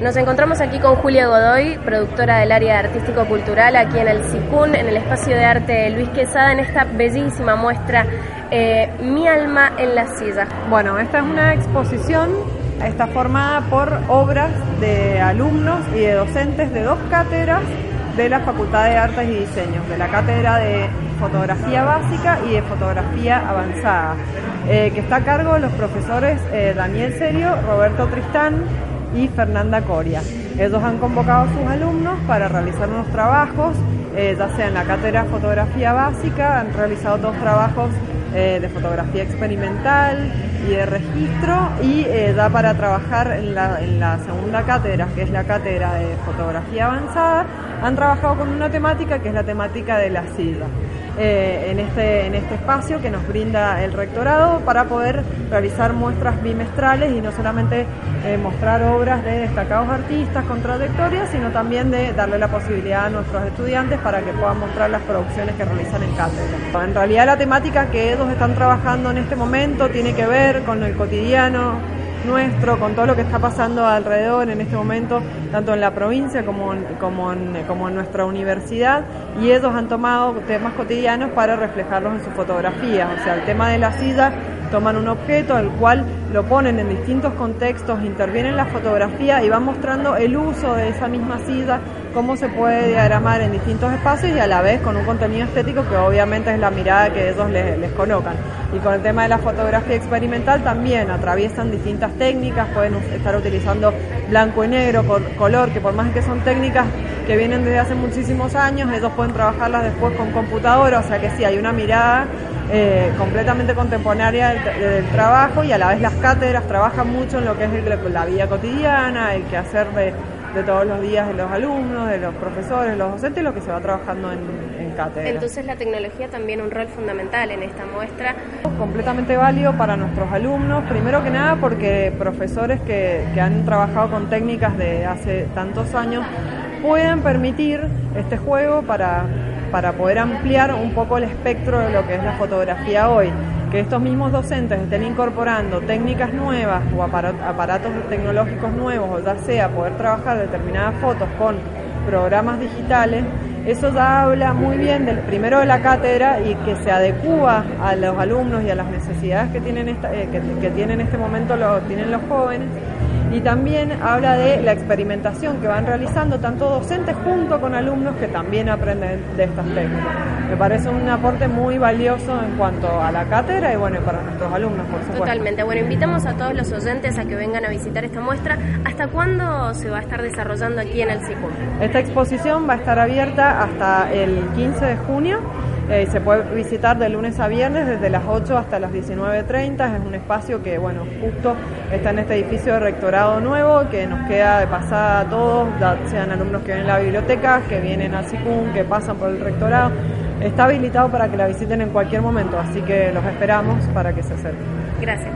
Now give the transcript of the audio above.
Nos encontramos aquí con Julia Godoy, productora del área artístico-cultural aquí en el SICUN, en el espacio de arte Luis Quesada, en esta bellísima muestra eh, Mi alma en la silla. Bueno, esta es una exposición, está formada por obras de alumnos y de docentes de dos cátedras de la Facultad de Artes y Diseños, de la cátedra de fotografía básica y de fotografía avanzada, eh, que está a cargo de los profesores eh, Daniel Serio, Roberto Tristán, y Fernanda Coria. Ellos han convocado a sus alumnos para realizar unos trabajos, eh, ya sea en la cátedra de fotografía básica, han realizado dos trabajos eh, de fotografía experimental y de registro y eh, da para trabajar en la, en la segunda cátedra, que es la cátedra de fotografía avanzada, han trabajado con una temática que es la temática de la silla. Eh, en, este, en este espacio que nos brinda el rectorado para poder realizar muestras bimestrales y no solamente eh, mostrar obras de destacados artistas con trayectoria, sino también de darle la posibilidad a nuestros estudiantes para que puedan mostrar las producciones que realizan en cátedra. En realidad la temática que ellos están trabajando en este momento tiene que ver con el cotidiano, nuestro, con todo lo que está pasando alrededor en este momento, tanto en la provincia como en, como en, nuestra universidad, y ellos han tomado temas cotidianos para reflejarlos en sus fotografías. O sea, el tema de la silla, toman un objeto al cual lo ponen en distintos contextos, intervienen la fotografía y van mostrando el uso de esa misma silla, cómo se puede diagramar en distintos espacios y a la vez con un contenido estético que obviamente es la mirada que ellos les, colocan. Y con el tema de la fotografía experimental también atraviesan distintas técnicas, pueden estar utilizando blanco y negro, color, que por más que son técnicas que vienen desde hace muchísimos años, ellos pueden trabajarlas después con computadora, o sea que sí, hay una mirada eh, completamente contemporánea del, del, trabajo y a la vez las cátedras trabajan mucho en lo que es el, la vida cotidiana, el quehacer de, de todos los días de los alumnos, de los profesores, los docentes, lo que se va trabajando en, en cátedra. Entonces la tecnología también un rol fundamental en esta muestra. Completamente válido para nuestros alumnos, primero que nada porque profesores que, que han trabajado con técnicas de hace tantos años pueden permitir este juego para, para poder ampliar un poco el espectro de lo que es la fotografía hoy. Que estos mismos docentes estén incorporando técnicas nuevas o aparatos tecnológicos nuevos, o ya sea poder trabajar determinadas fotos con programas digitales, eso ya habla muy bien del primero de la cátedra y que se adecúa a los alumnos y a las necesidades que tienen, esta, eh, que, que tienen en este momento lo, tienen los jóvenes y también habla de la experimentación que van realizando tanto docentes junto con alumnos que también aprenden de estas técnicas. Me parece un aporte muy valioso en cuanto a la cátedra y bueno, para nuestros alumnos, por supuesto. Totalmente. Bueno, invitamos a todos los oyentes a que vengan a visitar esta muestra. ¿Hasta cuándo se va a estar desarrollando aquí en el CICUM? Esta exposición va a estar abierta hasta el 15 de junio. Eh, se puede visitar de lunes a viernes desde las 8 hasta las 19.30. Es un espacio que, bueno, justo está en este edificio de rectorado nuevo que nos queda de pasada a todos, sean alumnos que vienen a la biblioteca, que vienen al SICUM, que pasan por el rectorado. Está habilitado para que la visiten en cualquier momento, así que los esperamos para que se acerquen. Gracias.